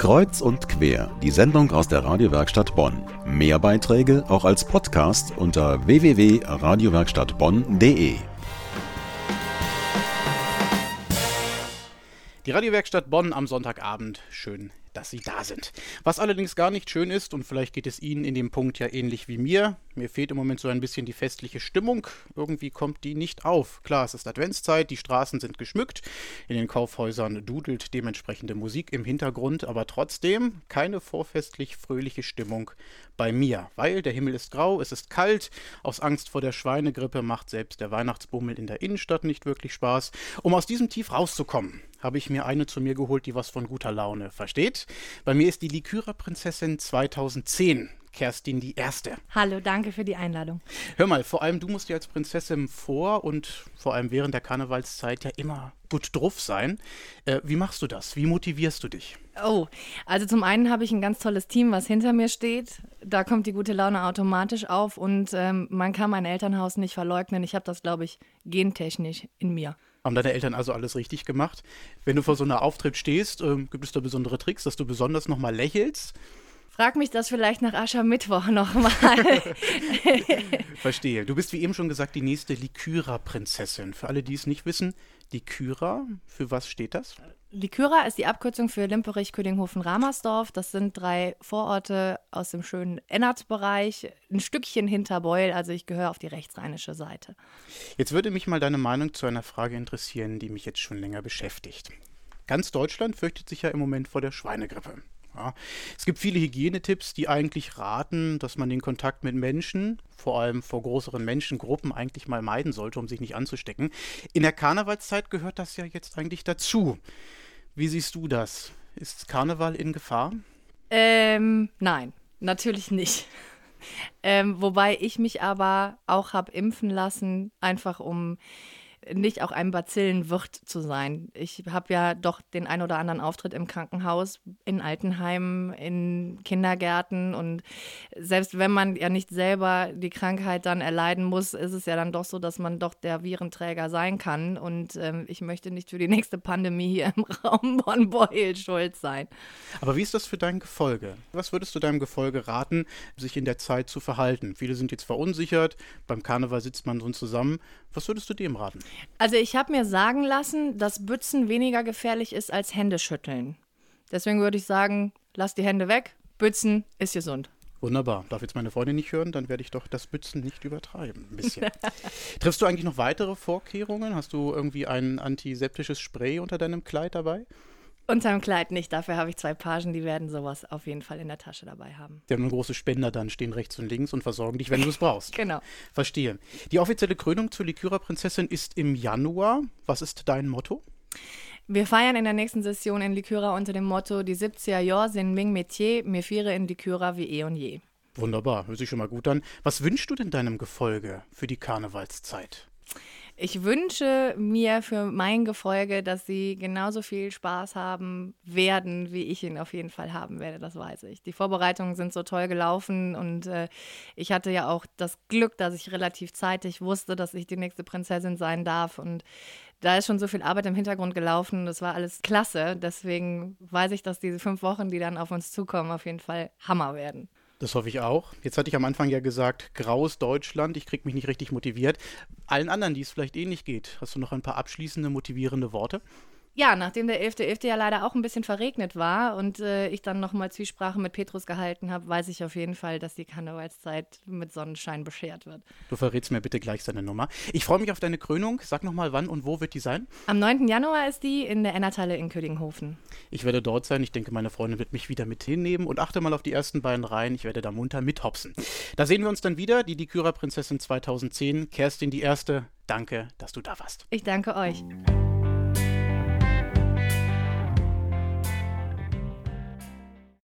Kreuz und quer, die Sendung aus der Radiowerkstatt Bonn. Mehr Beiträge auch als Podcast unter www.radiowerkstattbonn.de. Die Radiowerkstatt Bonn am Sonntagabend. Schön, dass Sie da sind. Was allerdings gar nicht schön ist, und vielleicht geht es Ihnen in dem Punkt ja ähnlich wie mir, mir fehlt im Moment so ein bisschen die festliche Stimmung. Irgendwie kommt die nicht auf. Klar, es ist Adventszeit, die Straßen sind geschmückt, in den Kaufhäusern dudelt dementsprechende Musik im Hintergrund, aber trotzdem keine vorfestlich fröhliche Stimmung bei mir, weil der Himmel ist grau, es ist kalt, aus Angst vor der Schweinegrippe macht selbst der Weihnachtsbummel in der Innenstadt nicht wirklich Spaß. Um aus diesem Tief rauszukommen, habe ich mir eine zu mir geholt, die was von guter Laune versteht. Bei mir ist die Likyra Prinzessin 2010. Kerstin die Erste. Hallo, danke für die Einladung. Hör mal, vor allem du musst ja als Prinzessin vor und vor allem während der Karnevalszeit ja immer gut drauf sein. Äh, wie machst du das? Wie motivierst du dich? Oh, also zum einen habe ich ein ganz tolles Team, was hinter mir steht. Da kommt die gute Laune automatisch auf und ähm, man kann mein Elternhaus nicht verleugnen. Ich habe das, glaube ich, gentechnisch in mir. Haben deine Eltern also alles richtig gemacht? Wenn du vor so einer Auftritt stehst, äh, gibt es da besondere Tricks, dass du besonders nochmal lächelst? Frag mich das vielleicht nach Aschermittwoch nochmal. Verstehe. Du bist wie eben schon gesagt die nächste Likyra-Prinzessin. Für alle, die es nicht wissen, Likyra, für was steht das? Likyra ist die Abkürzung für Limperich, Ködinghofen, Ramersdorf. Das sind drei Vororte aus dem schönen Ennert-Bereich, ein Stückchen hinter Beul, also ich gehöre auf die rechtsrheinische Seite. Jetzt würde mich mal deine Meinung zu einer Frage interessieren, die mich jetzt schon länger beschäftigt. Ganz Deutschland fürchtet sich ja im Moment vor der Schweinegrippe. Ja. Es gibt viele Hygienetipps, die eigentlich raten, dass man den Kontakt mit Menschen, vor allem vor größeren Menschengruppen, eigentlich mal meiden sollte, um sich nicht anzustecken. In der Karnevalszeit gehört das ja jetzt eigentlich dazu. Wie siehst du das? Ist Karneval in Gefahr? Ähm, nein, natürlich nicht. Ähm, wobei ich mich aber auch habe impfen lassen, einfach um nicht auch ein Bazillenwirt zu sein. Ich habe ja doch den ein oder anderen Auftritt im Krankenhaus, in Altenheimen, in Kindergärten und selbst wenn man ja nicht selber die Krankheit dann erleiden muss, ist es ja dann doch so, dass man doch der Virenträger sein kann und ähm, ich möchte nicht für die nächste Pandemie hier im Raum Bonn-Beuel schuld sein. Aber wie ist das für dein Gefolge? Was würdest du deinem Gefolge raten, sich in der Zeit zu verhalten? Viele sind jetzt verunsichert, beim Karneval sitzt man so zusammen. Was würdest du dem raten? Also ich habe mir sagen lassen, dass Bützen weniger gefährlich ist als Händeschütteln. Deswegen würde ich sagen, lass die Hände weg. Bützen ist gesund. Wunderbar. Darf jetzt meine Freundin nicht hören, dann werde ich doch das Bützen nicht übertreiben. Ein bisschen. Triffst du eigentlich noch weitere Vorkehrungen? Hast du irgendwie ein antiseptisches Spray unter deinem Kleid dabei? Unterm Kleid nicht. Dafür habe ich zwei Pagen, die werden sowas auf jeden Fall in der Tasche dabei haben. Die haben große Spender dann, stehen rechts und links und versorgen dich, wenn du es brauchst. genau. Verstehe. Die offizielle Krönung zur Likyra-Prinzessin ist im Januar. Was ist dein Motto? Wir feiern in der nächsten Session in Likyra unter dem Motto Die 70er Jahre sind Ming Metier, mir fiere in Likyra wie eh und je. Wunderbar, hört sich schon mal gut an. Was wünschst du denn deinem Gefolge für die Karnevalszeit? Ich wünsche mir für mein Gefolge, dass sie genauso viel Spaß haben werden, wie ich ihn auf jeden Fall haben werde, das weiß ich. Die Vorbereitungen sind so toll gelaufen und äh, ich hatte ja auch das Glück, dass ich relativ zeitig wusste, dass ich die nächste Prinzessin sein darf und da ist schon so viel Arbeit im Hintergrund gelaufen. Das war alles klasse. Deswegen weiß ich, dass diese fünf Wochen, die dann auf uns zukommen, auf jeden Fall Hammer werden. Das hoffe ich auch. Jetzt hatte ich am Anfang ja gesagt, graues Deutschland, ich kriege mich nicht richtig motiviert. Allen anderen, die es vielleicht ähnlich geht, hast du noch ein paar abschließende, motivierende Worte? Ja, nachdem der 11.11. .11. ja leider auch ein bisschen verregnet war und äh, ich dann nochmal Zwiesprache mit Petrus gehalten habe, weiß ich auf jeden Fall, dass die Karnevalszeit mit Sonnenschein beschert wird. Du verrätst mir bitte gleich seine Nummer. Ich freue mich auf deine Krönung. Sag nochmal, wann und wo wird die sein? Am 9. Januar ist die in der Ennertalle in Ködinghofen. Ich werde dort sein. Ich denke, meine Freundin wird mich wieder mit hinnehmen und achte mal auf die ersten beiden Reihen. Ich werde da munter mithopsen. Da sehen wir uns dann wieder. Die Dikyra-Prinzessin 2010, Kerstin die Erste. Danke, dass du da warst. Ich danke euch.